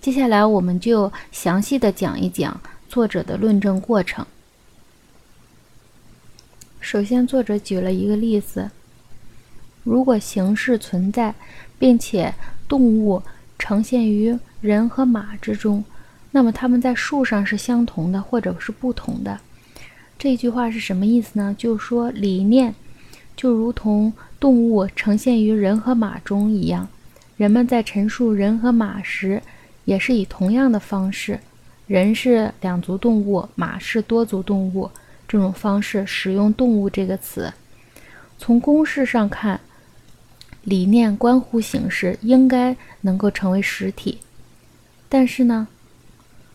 接下来我们就详细的讲一讲作者的论证过程。首先，作者举了一个例子：如果形式存在，并且动物呈现于人和马之中，那么它们在数上是相同的，或者是不同的。这句话是什么意思呢？就是说，理念就如同动物呈现于人和马中一样，人们在陈述人和马时，也是以同样的方式，人是两足动物，马是多足动物。这种方式使用“动物”这个词，从公式上看，理念关乎形式，应该能够成为实体。但是呢，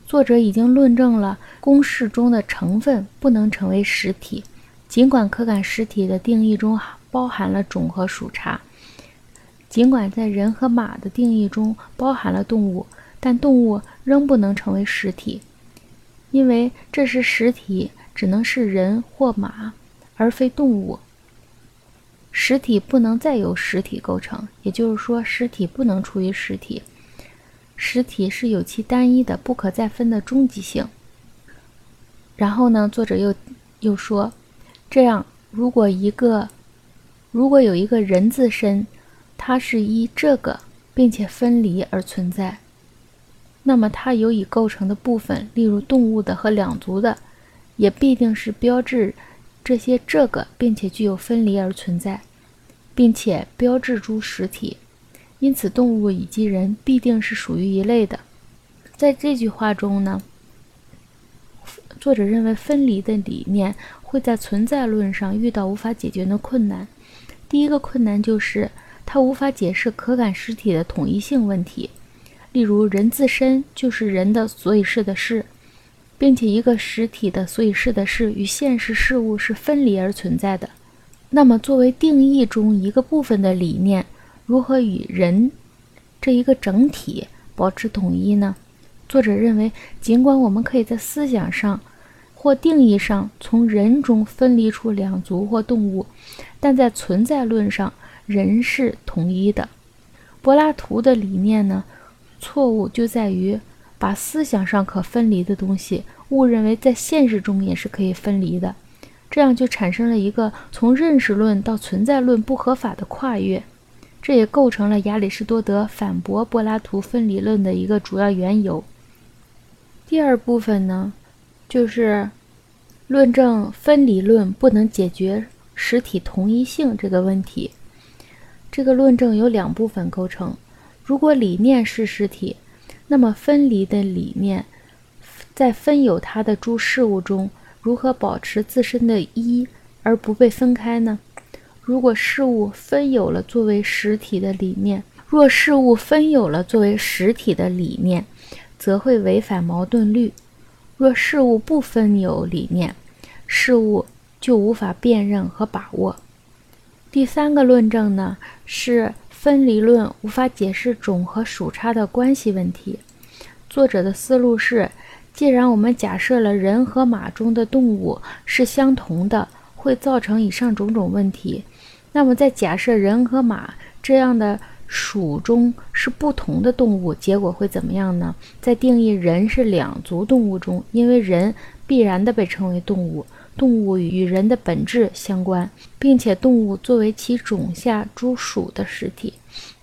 作者已经论证了公式中的成分不能成为实体。尽管可感实体的定义中包含了种和属差，尽管在人和马的定义中包含了动物，但动物仍不能成为实体，因为这是实体。只能是人或马，而非动物。实体不能再由实体构成，也就是说，实体不能处于实体。实体是有其单一的、不可再分的终极性。然后呢，作者又又说，这样，如果一个，如果有一个人自身，它是依这个并且分离而存在，那么它由以构成的部分，例如动物的和两足的。也必定是标志这些这个，并且具有分离而存在，并且标志出实体。因此，动物以及人必定是属于一类的。在这句话中呢，作者认为分离的理念会在存在论上遇到无法解决的困难。第一个困难就是它无法解释可感实体的统一性问题，例如人自身就是人的所以是的事。并且一个实体的所以是的事与现实事物是分离而存在的。那么，作为定义中一个部分的理念，如何与人这一个整体保持统一呢？作者认为，尽管我们可以在思想上或定义上从人中分离出两足或动物，但在存在论上，人是统一的。柏拉图的理念呢？错误就在于。把思想上可分离的东西误认为在现实中也是可以分离的，这样就产生了一个从认识论到存在论不合法的跨越，这也构成了亚里士多德反驳柏拉图分离论的一个主要缘由。第二部分呢，就是论证分离论不能解决实体同一性这个问题。这个论证由两部分构成，如果理念是实体。那么，分离的理念在分有它的诸事物中，如何保持自身的一而不被分开呢？如果事物分有了作为实体的理念，若事物分有了作为实体的理念，则会违反矛盾律；若事物不分有理念，事物就无法辨认和把握。第三个论证呢是。分离论无法解释种和属差的关系问题。作者的思路是：既然我们假设了人和马中的动物是相同的，会造成以上种种问题，那么在假设人和马这样的属中是不同的动物，结果会怎么样呢？在定义人是两足动物中，因为人必然的被称为动物。动物与人的本质相关，并且动物作为其种下诸属的实体，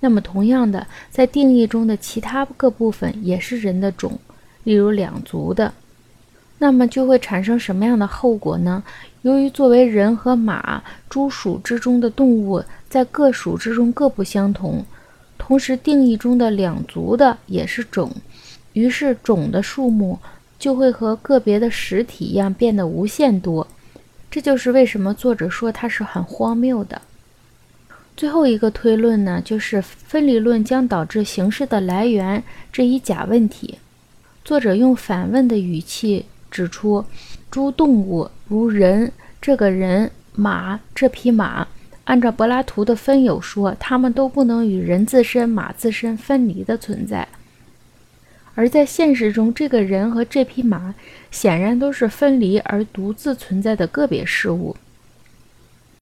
那么同样的，在定义中的其他各部分也是人的种，例如两足的，那么就会产生什么样的后果呢？由于作为人和马诸属之中的动物在各属之中各不相同，同时定义中的两足的也是种，于是种的数目。就会和个别的实体一样变得无限多，这就是为什么作者说它是很荒谬的。最后一个推论呢，就是分离论将导致形式的来源这一假问题。作者用反问的语气指出，诸动物如人这个人、马这匹马，按照柏拉图的分有说，它们都不能与人自身、马自身分离的存在。而在现实中，这个人和这匹马显然都是分离而独自存在的个别事物。